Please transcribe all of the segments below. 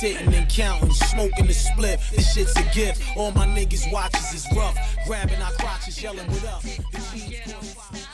sitting and counting, smoking the split. This shit's a gift. All my niggas watches is rough. Grabbing our crotches, yelling, What up?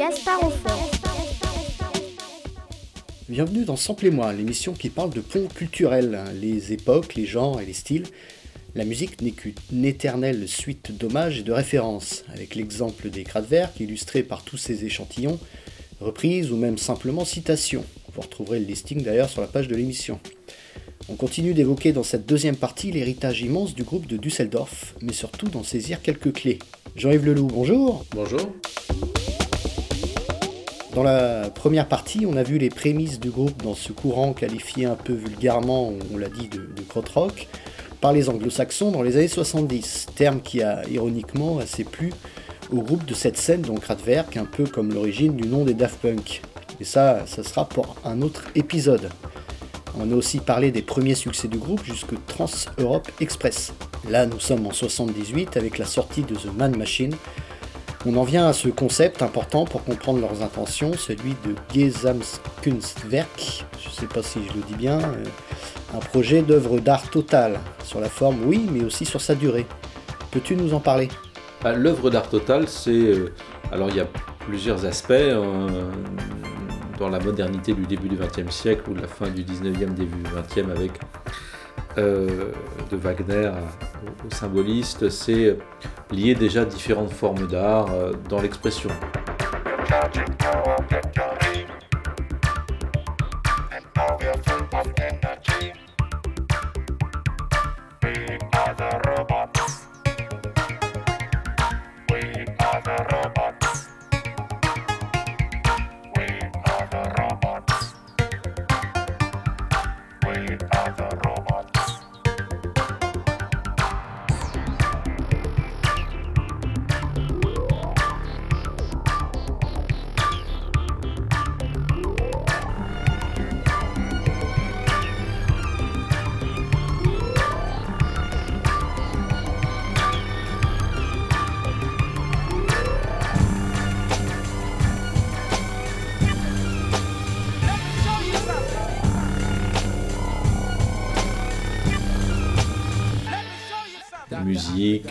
Gaspard Bienvenue dans Samplez-moi, l'émission qui parle de ponts culturels, les époques, les genres et les styles. La musique n'est qu'une éternelle suite d'hommages et de références, avec l'exemple des Kraftwerk illustrés par tous ces échantillons, reprises ou même simplement citations. Vous retrouverez le listing d'ailleurs sur la page de l'émission. On continue d'évoquer dans cette deuxième partie l'héritage immense du groupe de Düsseldorf, mais surtout d'en saisir quelques clés. Jean-Yves Leloup, bonjour. Bonjour. Dans la première partie, on a vu les prémices du groupe dans ce courant qualifié un peu vulgairement, on l'a dit, de, de rock par les anglo-saxons dans les années 70, terme qui a ironiquement assez plu au groupe de cette scène, donc Kraftwerk, un peu comme l'origine du nom des Daft Punk. Et ça, ça sera pour un autre épisode. On a aussi parlé des premiers succès du groupe jusque Trans Europe Express. Là, nous sommes en 78 avec la sortie de The Man Machine. On en vient à ce concept important pour comprendre leurs intentions, celui de Gesamtkunstwerk, je ne sais pas si je le dis bien, euh, un projet d'œuvre d'art total, sur la forme oui, mais aussi sur sa durée. Peux-tu nous en parler? Bah, L'œuvre d'art total, c'est... Euh, alors il y a plusieurs aspects. Hein dans la modernité du début du XXe siècle ou de la fin du XIXe, début XXe avec euh, de Wagner au, symboliste, c'est lier déjà différentes formes d'art euh, dans l'expression.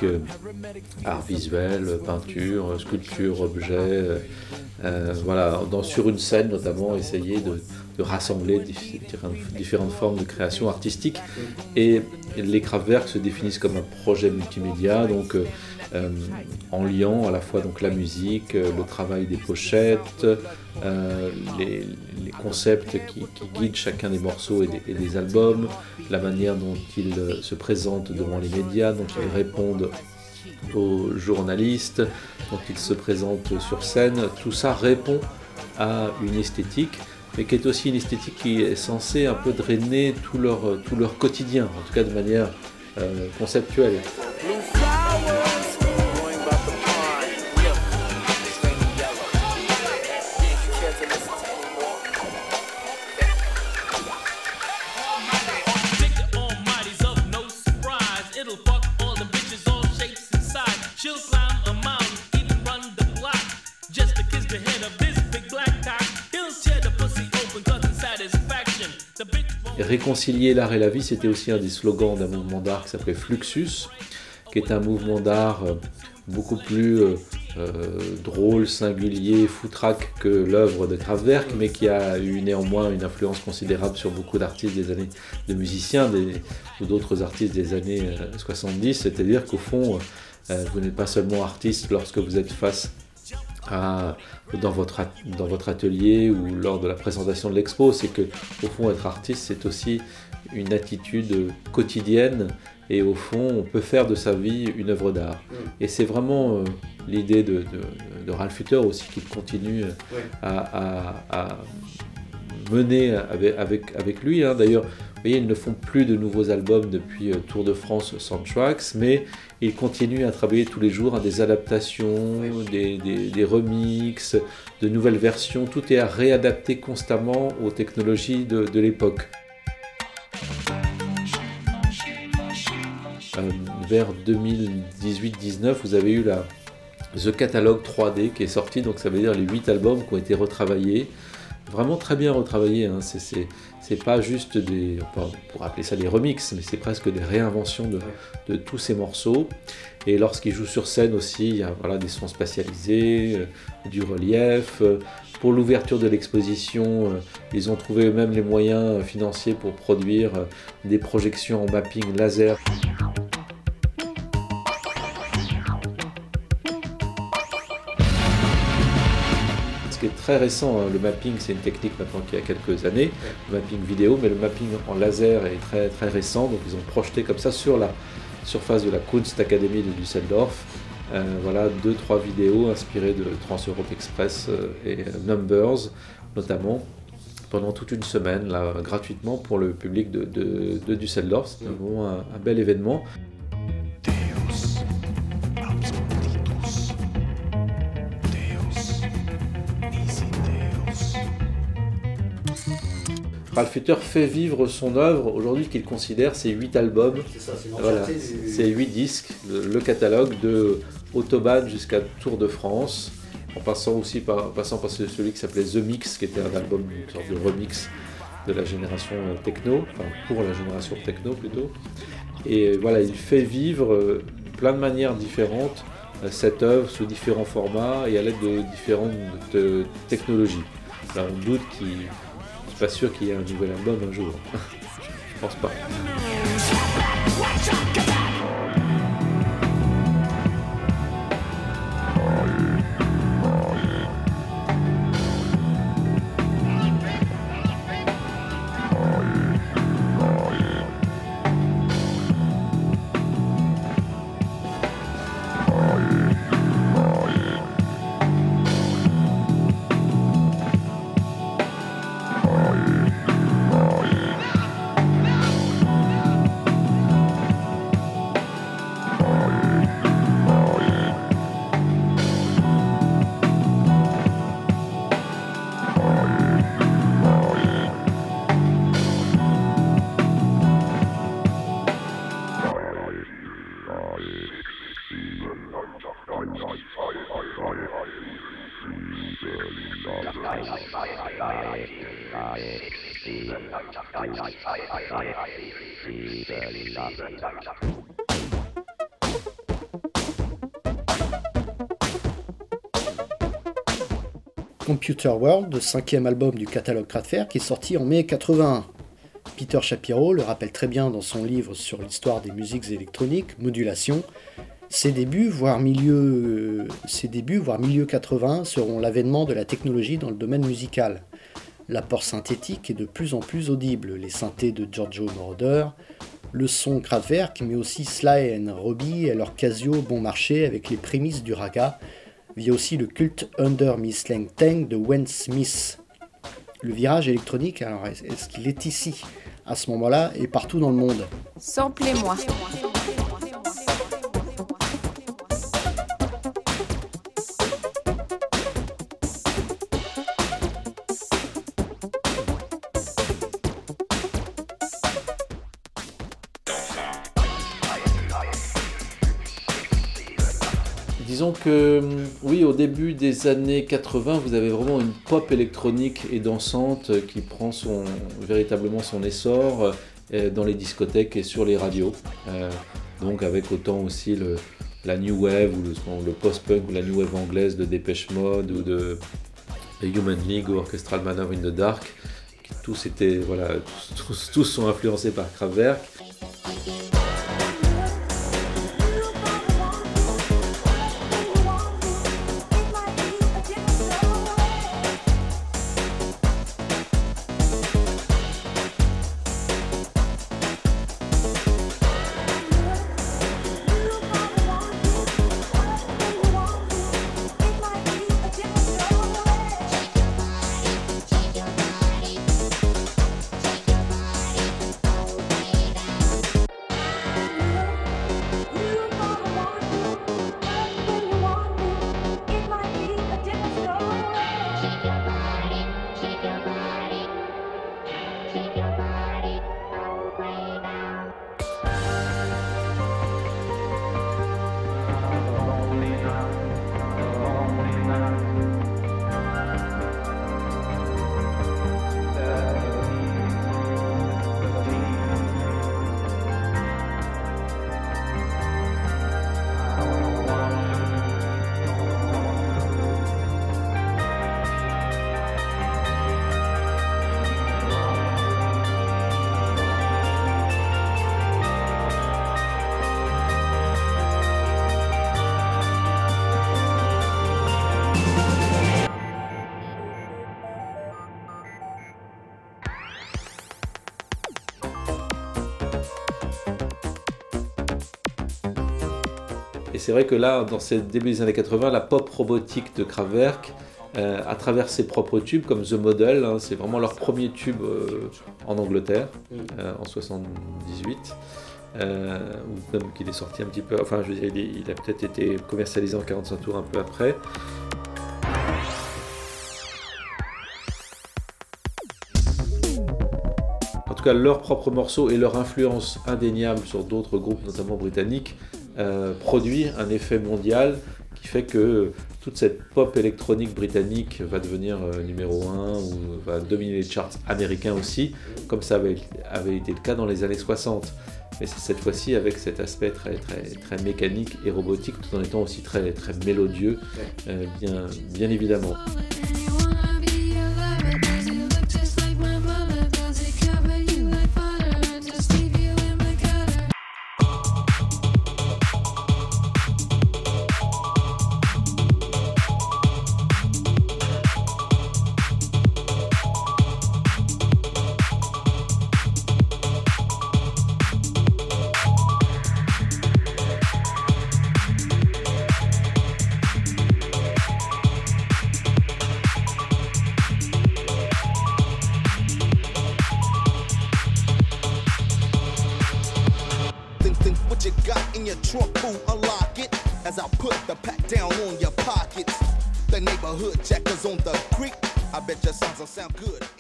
Euh, art visuel, peinture, sculpture, objet. Euh, voilà, dans, sur une scène notamment, essayer de, rassembler différentes, formes de création artistique. Et les Kraftwerk se définissent comme un projet multimédia, donc euh, en liant à la fois donc, la musique, le travail des pochettes, les, concepts qui, guident chacun des morceaux et des, albums, la manière dont ils se présentent devant les médias, dont ils répondent aux journalistes, dont ils se présentent sur scène, tout ça répond à une esthétique, mais qui est aussi une esthétique qui est censée un peu drainer tout leur, quotidien, en tout cas de manière euh, conceptuelle. Réconcilier l'art et la vie, c'était aussi un des slogans d'un mouvement d'art qui s'appelait Fluxus, qui est un mouvement d'art euh, beaucoup plus euh, euh, drôle, singulier, foutraque que l'œuvre de Kraftwerk, mais qui a eu néanmoins une influence considérable sur beaucoup d'artistes des années, de musiciens ou d'autres artistes des années 70. C'est-à-dire qu'au fond, vous n'êtes pas seulement artiste lorsque vous êtes face dans, votre, dans votre atelier ou lors de la présentation de l'expo, c'est que au fond être artiste c'est aussi une attitude quotidienne et au fond on peut faire de sa vie une œuvre d'art. Mm. Et c'est vraiment euh, l'idée de, de, Ralph Hutter aussi qui continue à, menée avec, avec, avec lui. Hein. D'ailleurs, vous voyez, ils ne font plus de nouveaux albums depuis Tour de France Soundtracks, mais ils continuent à travailler tous les jours à des adaptations, des, des, des remixes, de nouvelles versions. Tout est à réadapter constamment aux technologies de, de l'époque. vers 2018-19, vous avez eu la, The Catalog 3D qui est sorti, donc ça veut dire les 8 albums qui ont été retravaillés. Vraiment très bien retravaillés, hein. c'est pas juste des, ça des remixes, mais c'est presque des réinventions de, tous ces morceaux. Et lorsqu'ils jouent sur scène aussi, il y a voilà, des sons spatialisés, euh, du relief. Pour l'ouverture de l'exposition, euh, ils ont trouvé eux-mêmes les moyens financiers pour produire euh, des projections en mapping laser. Très récent. Hein. Le mapping, c'est une technique maintenant qui a quelques années, le mapping vidéo, mais le mapping en laser est très, très récent. Donc ils ont projeté comme ça sur la surface de la Kunstakademie de Düsseldorf. Euh, voilà, deux, trois vidéos inspirées de Trans-Europe Express euh, et euh, Numbers, notamment, pendant toute une semaine, gratuitement pour le public de, Düsseldorf. C'était vraiment un bel événement. Ralph Hutter fait vivre son œuvre aujourd'hui qu'il considère ses huit albums. C'est 8 disques, le, catalogue de Autobahn jusqu'à Tour de France, en passant aussi par, passant par celui qui s'appelait The Mix, qui était un album, une sorte de remix de la génération techno, enfin pour la génération techno plutôt. Et voilà, il fait vivre euh, plein de manières différentes euh, cette œuvre sous différents formats et à l'aide de différentes technologies. Alors on doute qu'il pas sûr qu'il y ait un nouvel album un jour. Je pense pas. Computer World, le cinquième album du catalogue Kraftwerk, est sorti en mai 81. Peter Shapiro le rappelle très bien dans son livre sur l'histoire des musiques électroniques, Modulation. Ses débuts, voire milieu, ses débuts, voire milieu 80, seront l'avènement de la technologie dans le domaine musical. L'apport synthétique est de plus en plus audible, les synthés de Giorgio Moroder, le son Kraftwerk, mais aussi Sly and Robbie et leur Casio bon marché avec les prémices du raga, via aussi le culte Under Miss Lang Tang de Wayne Smith. Le virage électronique, alors est-ce qu'il est ici, à ce moment-là, et partout dans le monde? Samplez-moi. disons oui, au début des années 80, vous avez vraiment une pop électronique et dansante qui prend véritablement son essor euh, dans les discothèques et sur les radios. Euh, donc avec autant aussi la new wave ou le, post-punk ou la new wave anglaise de Dépêche Mode ou de Human League ou Orchestral Manor in the Dark, qui tous étaient voilà, tous, tous sont influencés par Kraftwerk. C'est vrai que là, dans ces débuts des années 80, la pop robotique de Kraftwerk, euh, à travers ses propres tubes, comme The Model, hein, c'est vraiment leur premier tube euh, en Angleterre, euh, en 78. ou même qu'il est sorti un petit peu, enfin je veux dire, il, il a peut-être été commercialisé en 45 tours un peu après. En tout cas, leurs propres morceaux et leur influence indéniable sur d'autres groupes, notamment britanniques, euh, produit un effet mondial qui fait que toute cette pop électronique britannique va devenir euh, numéro 1 ou va dominer les charts américains aussi, comme ça avait, avait été le cas dans les années 60. Mais c'est cette fois-ci avec cet aspect très, très, très mécanique et robotique, tout en étant aussi très, très mélodieux, euh, bien, bien évidemment.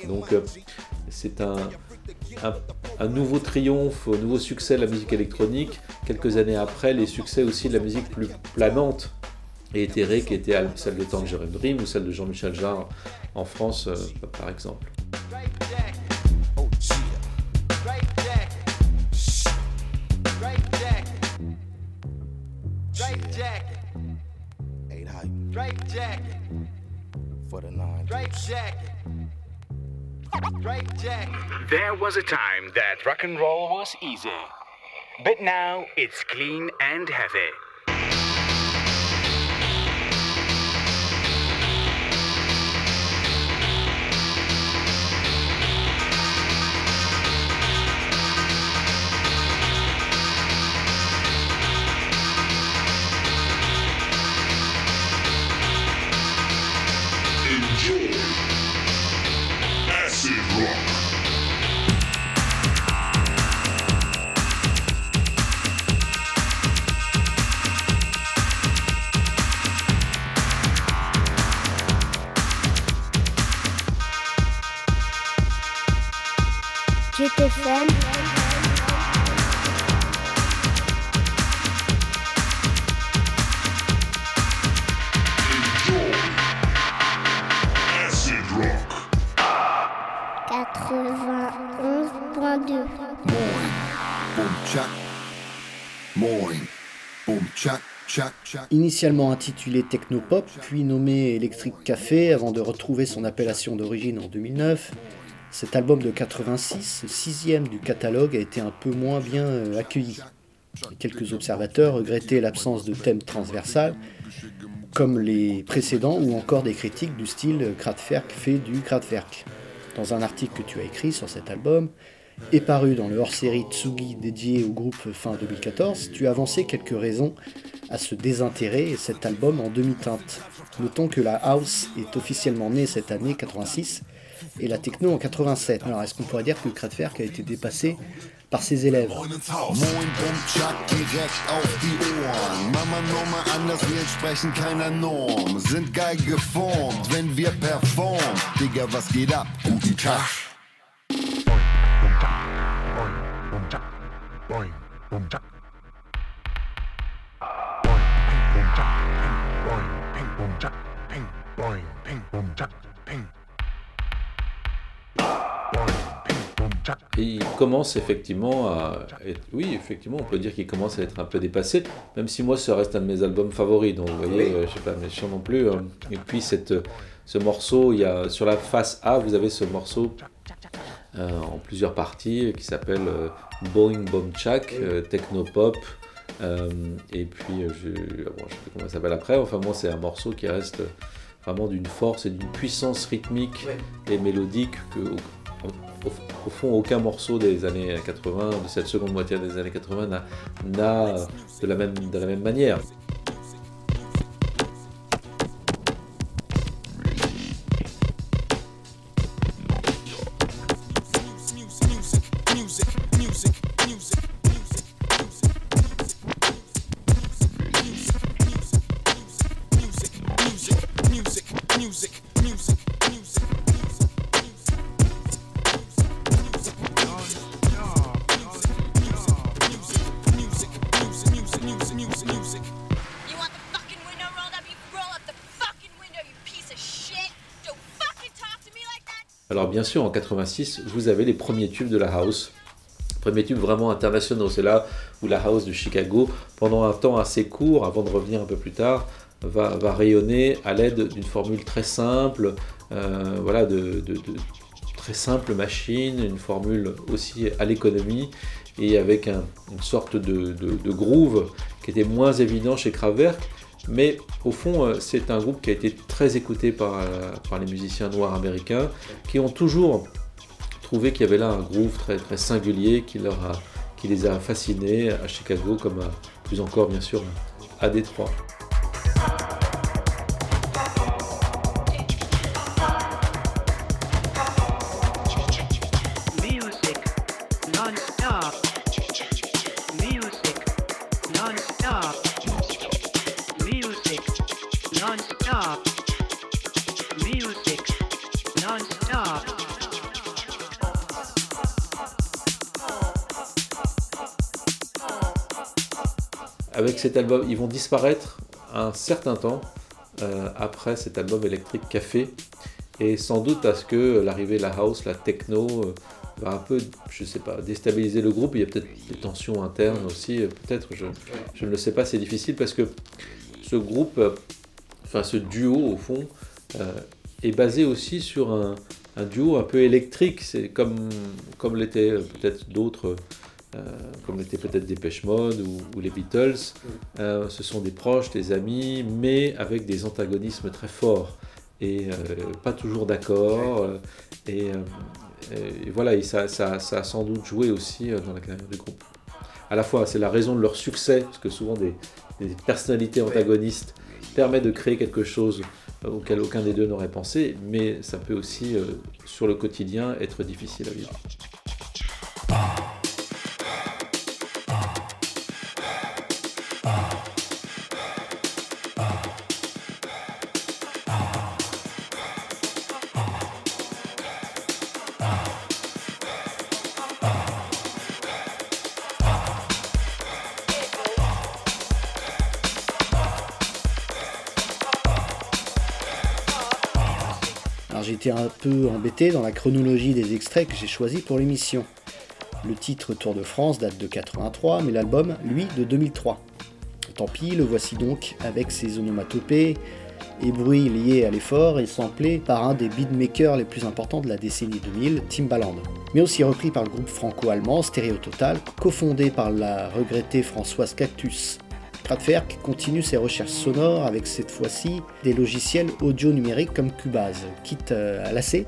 Donc euh, c'est un, un, nouveau triomphe, un nouveau succès de la musique électronique. Quelques années après, les succès aussi de la musique plus planante et éthérée, qui était celle de Tangerine Dream ou celle de Jean-Michel Jarre en France, euh, par exemple. Drake jacket. For the nine. Drake jacket. Drake jacket. There was a time that rock and roll was easy. But now it's clean and heavy. Initialement intitulé Technopop, puis nommé Electric Café avant de retrouver son appellation d'origine en 2009, cet album de 86, sixième du catalogue, a été un peu moins bien euh, accueilli. Quelques observateurs regrettaient l'absence de thème transversal, comme les précédents, ou encore des critiques du style Kraftwerk fait du Kraftwerk. Dans un article que tu as écrit sur cet album, et paru dans le hors-série Tsugi dédié au groupe fin 2014, tu avancé quelques raisons à ce désintérêt et cet album en demi-teinte. Notons que la house est officiellement née cette année 86 et la techno en 87. Alors est-ce qu'on pourrait dire que Kraftwerk a été dépassé par ses élèves? Et il commence effectivement à être, oui, effectivement, on peut dire qu'il commence à être un peu dépassé, même si moi, ça reste un de mes albums favoris, donc vous voyez, euh, je suis pas méchant non plus. Hein. Et puis, cette, ce morceau, il y a, sur la face A, vous avez ce morceau euh, en plusieurs parties qui s'appelle euh, Boeing Bomb Chak, Technopop. et puis, je, bon, je sais plus comment ça s'appelle après, enfin, moi, c'est un morceau qui reste vraiment d'une force et d'une puissance rythmique et mélodique que au, fond, aucun morceau des années 80, de cette seconde moitié des années 80, n'a de, de la même manière. Bien sûr, en 86, vous avez les premiers tubes de la house. Premiers tubes vraiment internationaux. C'est là où la house de Chicago, pendant un temps assez court, avant de revenir un peu plus tard, va, rayonner à l'aide d'une formule très simple, euh, voilà, de, très simple machine, une formule aussi à l'économie et avec un- une sorte de, groove qui était moins évident chez Kraftwerk. Mais au fond, euh, c'est un groupe qui a été très écouté par, euh, par les musiciens noirs américains, qui ont toujours trouvé qu'il y avait là un groove très, singulier qui, les a fascinés à Chicago, comme à- plus encore bien sûr à Détroit. Cet album, ils vont disparaître un certain temps euh, après cet album électrique Café, et sans doute parce que l'arrivée de la house, la techno, euh, va un peu, je sais pas, déstabiliser le groupe. Il y a peut-être des tensions internes aussi, euh, peut-être, je, ne le sais pas, c'est difficile parce que ce groupe, enfin ce duo au fond, est basé aussi sur un, duo un peu électrique. C'est comme, comme l'étaient peut-être d'autres, comme l'étaient peut-être Dépêche Mode ou, ou les Beatles. Euh, ce sont des proches, des amis, mais avec des antagonismes très forts et euh, pas toujours d'accord. euh, et, euh, et voilà, et ça, ça- ça a sans doute joué aussi euh, dans la carrière du groupe. À la fois, c'est la raison de leur succès, parce que souvent des, des personnalités antagonistes permettent de créer quelque chose euh, auquel aucun des deux n'aurait pensé, mais ça peut aussi, euh, sur le quotidien, être difficile à vivre. Été un peu embêté dans la chronologie des extraits que j'ai choisis pour l'émission. Le titre Tour de France date de 83, mais l'album, lui, de 2003. Tant pis, le voici donc avec ses onomatopées et bruits liés à l'effort et samplé par un des beatmakers les plus importants de la décennie 2000, Timbaland. Mais aussi repris par le groupe franco-allemand Stereo Total, cofondé par la regrettée Françoise Cactus. Kraftwerk continue ses recherches sonores avec cette fois-ci des logiciels audio numériques comme Cubase, quitte euh, à lasser.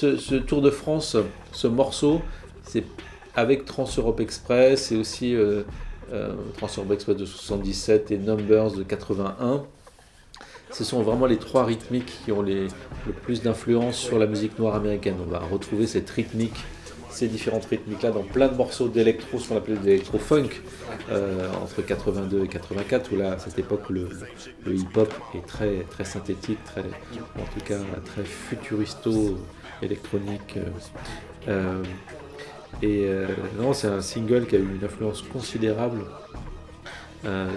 Ce, Tour de France, ce morceau, c'est avec Trans-Europe Express et aussi euh, euh, Trans-Europe Express de 77 et Numbers de 81. Ce sont vraiment les trois rythmiques qui ont le plus d'influence sur la musique noire américaine. On va retrouver cette rythmique, ces différentes rythmiques-là dans plein de morceaux d'électro, ce qu'on appelait de l'électro-funk, euh, entre 82 et 84, où là, à cette époque, le, hip-hop est très, très synthétique, très, en tout cas très futuristo-électronique. Euh, euh, et euh, non, c'est un single qui a eu une influence considérable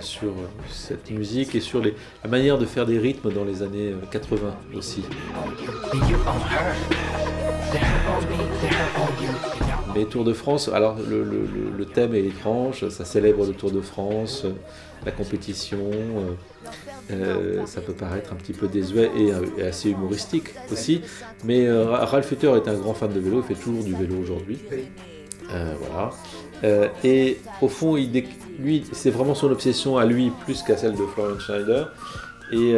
sur cette musique et sur les, la manière de faire des rythmes dans les années euh, 80 aussi. Mais Tour de France, alors le, le- le- le thème est étrange, ça célèbre le Tour de France, euh, la compétition, euh, euh, ça peut paraître un petit peu désuet et, et assez humoristique aussi. Mais euh, Ra- Ralph Hutter est un grand fan de vélo, il fait toujours du vélo aujourd'hui. Euh, voilà. Et au fond, il lui, c'est vraiment son obsession à lui plus qu'à celle de Florian Schneider. Et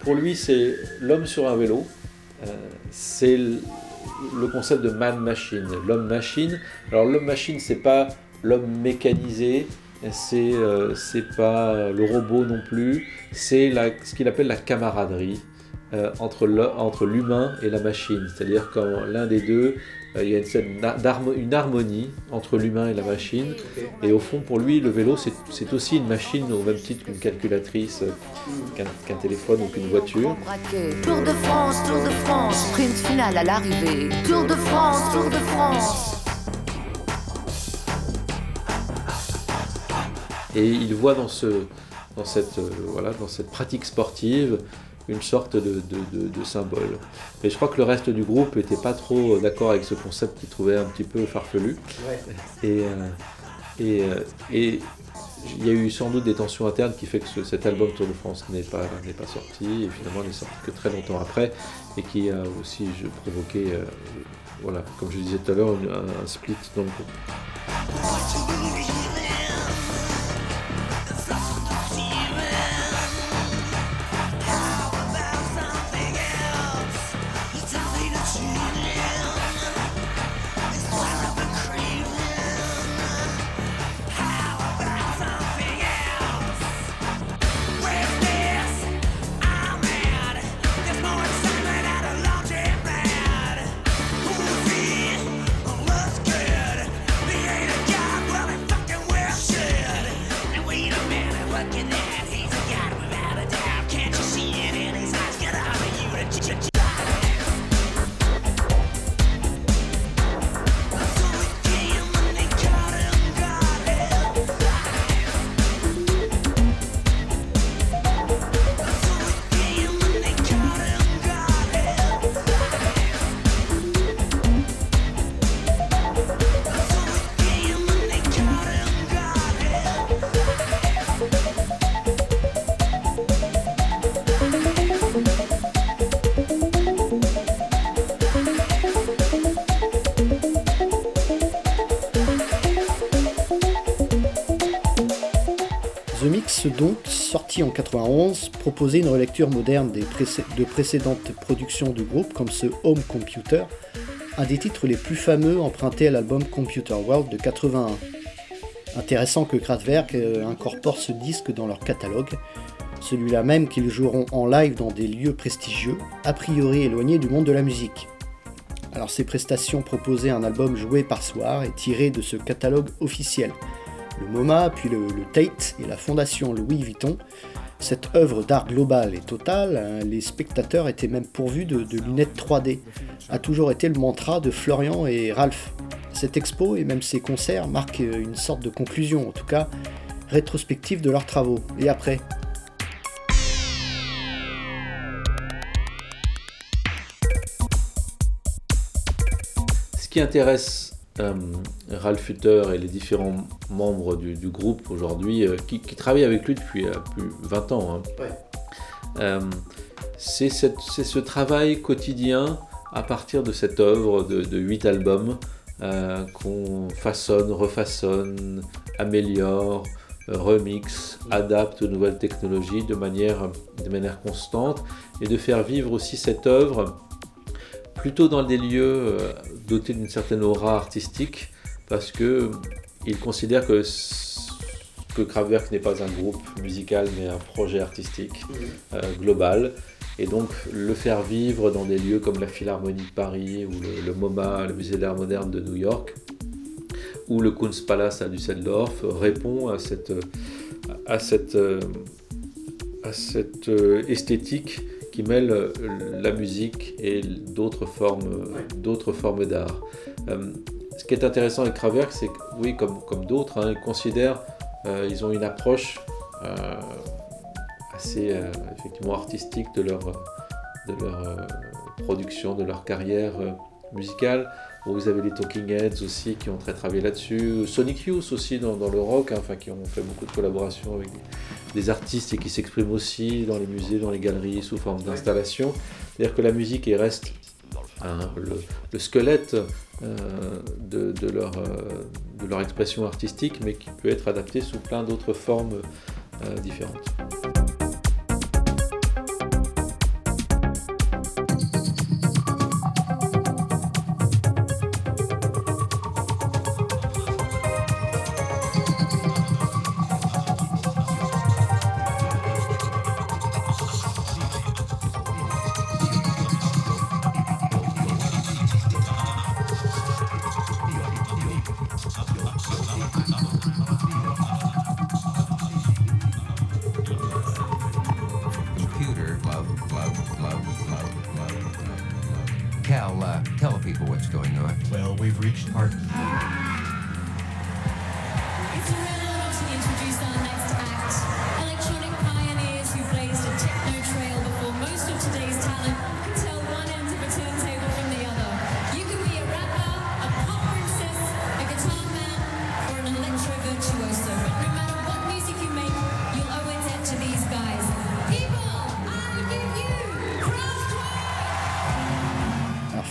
pour lui, c'est l'homme sur un vélo c'est le, concept de man-machine, l'homme-machine. Alors l'homme-machine, c'est pas l'homme mécanisé, c'est euh, pas le robot non plus, c'est ce qu'il appelle la camaraderie euh, entre l'humain et la machine. C'est-à-dire quand l'un des deux, euh, il y a une, une harmonie entre l'humain et la machine. Et au fond, pour lui, le vélo, c'est aussi une machine au même titre qu'une calculatrice, euh, qu'un téléphone ou qu'une voiture. Tour de France, Tour de France, sprint final à l'arrivée. Tour de France, Tour de France. Et il voit dans, ce, dans, cette, euh, voilà, dans cette pratique sportive une sorte de, de- de- de symbole. Et je crois que le reste du groupe n'était pas trop d'accord avec ce concept qu'il trouvait un petit peu farfelu. Et, euh, et, euh, et il y a eu sans doute des tensions internes qui fait que ce- cet album Tour de France n'est pas, n'est pas sorti, et finalement n'est sorti que très longtemps après, et qui a aussi je, provoqué, euh, voilà, comme je disais tout à l'heure, un, un split dans le groupe. Mix, donc, sorti en 91, proposait une relecture moderne de précédentes productions du groupe, comme ce Home Computer, un des titres les plus fameux empruntés à l'album Computer World de 81. Intéressant que Kraftwerk euh, incorpore ce disque dans leur catalogue, celui-là même qu'ils joueront en live dans des lieux prestigieux, a priori éloignés du monde de la musique. Alors ces prestations proposaient un album joué par soir et tiré de ce catalogue officiel le MoMA, puis le, Tate et la fondation Louis Vuitton. Cette œuvre d'art globale et totale, hein, les spectateurs étaient même pourvus de, de lunettes 3D, a toujours été le mantra de Florian et Ralph. Cette expo et même ces concerts marquent une sorte de conclusion, en tout cas rétrospective de leurs travaux. Et après? Ce qui intéresse euh, Ralph Hutter et les différents membres du, du groupe aujourd'hui, euh, qui, qui travaillent avec lui depuis euh, plus 20 ans, hein, euh, c'est ce travail quotidien à partir de cette œuvre de, de 8 albums euh, qu'on façonne, refaçonne, améliore, remix, adapte aux nouvelles technologies de manière, de manière constante et de faire vivre aussi cette œuvre plutôt dans des lieux euh, dotés d'une certaine aura artistique parce que il considère que que Kraftwerk n'est pas un groupe musical mais un projet artistique euh, global. Et donc le faire vivre dans des lieux comme la Philharmonie de Paris ou le, le MoMA, le Musée d'art moderne de New York ou le Kunstpalast à Düsseldorf répond à cette à cette euh, à cette esthétique qui mêle euh, la musique et d'autres formes, d'autres formes d'art. Euh, ce qui est intéressant avec Kraftwerk, c'est que, oui, comme, comme d'autres, hein, ils considèrent, euh, ils ont une approche euh, assez euh, effectivement artistique de leur, de leur euh, production, de leur carrière euh, musicale. Vous avez les Talking Heads aussi qui ont très travaillé là-dessus, Sonic Youth aussi dans, le rock, hein, enfin qui ont fait beaucoup de collaborations avec des, artistes et qui s'expriment aussi dans les musées, dans les galeries sous forme d'installation. C'est-à-dire que la musique reste hein, le, le squelette euh, de, de leur, euh, de leur expression artistique, mais qui peut être adapté sous plein d'autres formes euh, différentes. Well, we've reached our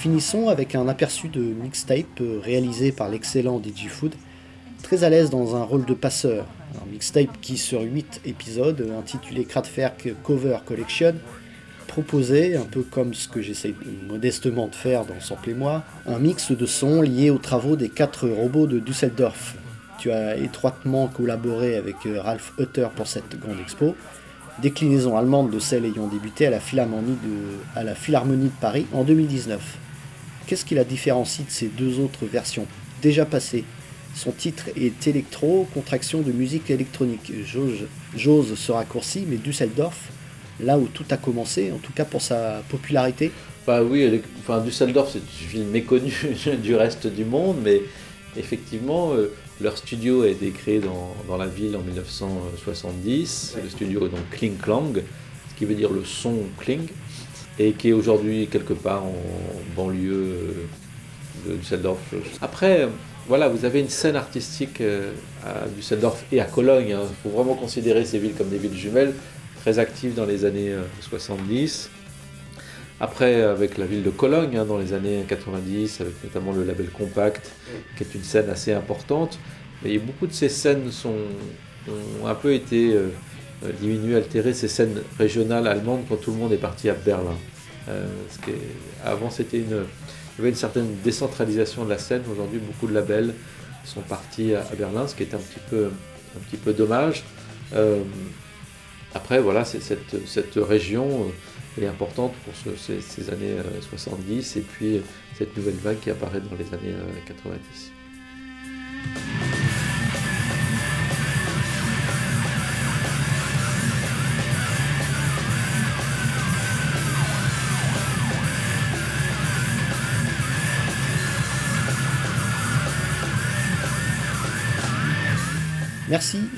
finissons avec un aperçu de mixtape euh, réalisé par l'excellent DJ Food, très à l'aise dans un rôle de passeur. Un mixtape qui sur 8 épisodes, intitulé Kraftwerk Cover Collection, proposait, un peu comme ce que j'essaye modestement de faire dans Sample et moi, un mix de sons liés aux travaux des quatre robots de Düsseldorf. Tu as étroitement collaboré avec euh, Ralph Hutter pour cette grande expo, déclinaison allemande de celle ayant débuté à la Philharmonie de Paris en 2019. Qu'est-ce qui la différencie de ces deux autres versions déjà passées Son titre est électro, contraction de musique électronique. J'ose ce raccourci, mais Düsseldorf, là où tout a commencé, en tout cas pour sa popularité, Bah oui, elle est- enfin, Düsseldorf, c'est une ville méconnue du reste du monde, mais effectivement, euh, leur studio a été créé dans, dans la ville en 1970. C'est le studio donc Kling Klang, ce qui veut dire le son Kling, et qui est aujourd'hui quelque part en banlieue euh, de Düsseldorf. Après, euh, voilà, vous avez une scène artistique euh, à Düsseldorf et à Cologne. Il faut vraiment considérer ces villes comme des villes jumelles, très actives dans les années euh, 70. Après, avec la ville de Cologne, hein, dans les années 90, avec notamment le label Compact, qui est une scène assez importante. Mais beaucoup de ces scènes ont un peu été euh, euh, diminuées, altérées, ces scènes régionales allemandes, quand tout le monde est parti à Berlin. Euh, qui est- avant, c'était une, il y avait une certaine décentralisation de la scène. Aujourd'hui, beaucoup de labels sont partis à, Berlin, ce qui est un petit peu, un petit peu dommage. Euh, après, voilà, cette, cette région euh, est importante pour ce- ces, années euh, 70 et puis cette nouvelle vague qui apparaît dans les années euh, 90.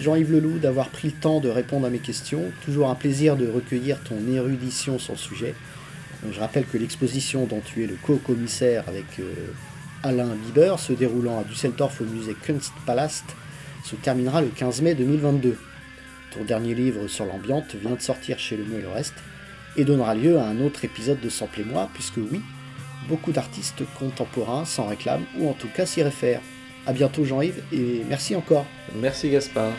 Jean-Yves Leloup d'avoir pris le temps de répondre à mes questions. Toujours un plaisir de recueillir ton érudition sur le sujet. Je rappelle que l'exposition dont tu es le co-commissaire avec euh, Alain Bieber, se déroulant à Düsseldorf au musée Kunstpalast, se terminera le 15 mai 2022. Ton dernier livre sur l'ambiante vient de sortir chez Le Mot et le Reste et donnera lieu à un autre épisode de Sample et moi, puisque oui, beaucoup d'artistes contemporains s'en réclament ou en tout cas s'y réfèrent. A bientôt Jean-Yves et merci encore. Merci Gaspard.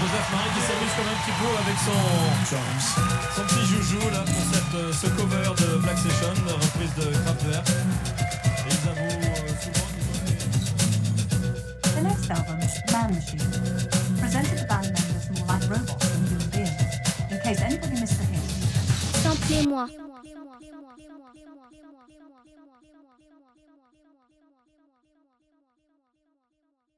Joseph Marie qui s'amuse comme un petit peu avec son, son petit joujou là pour cette, euh, ce cover de Black Session, reprise de Kraftwerk. Et ils avouent euh, souvent qu'ils ont The next album, Man Machine, presented the band members more like robots than human beings. In case anybody missed the hint, Samplez-moi.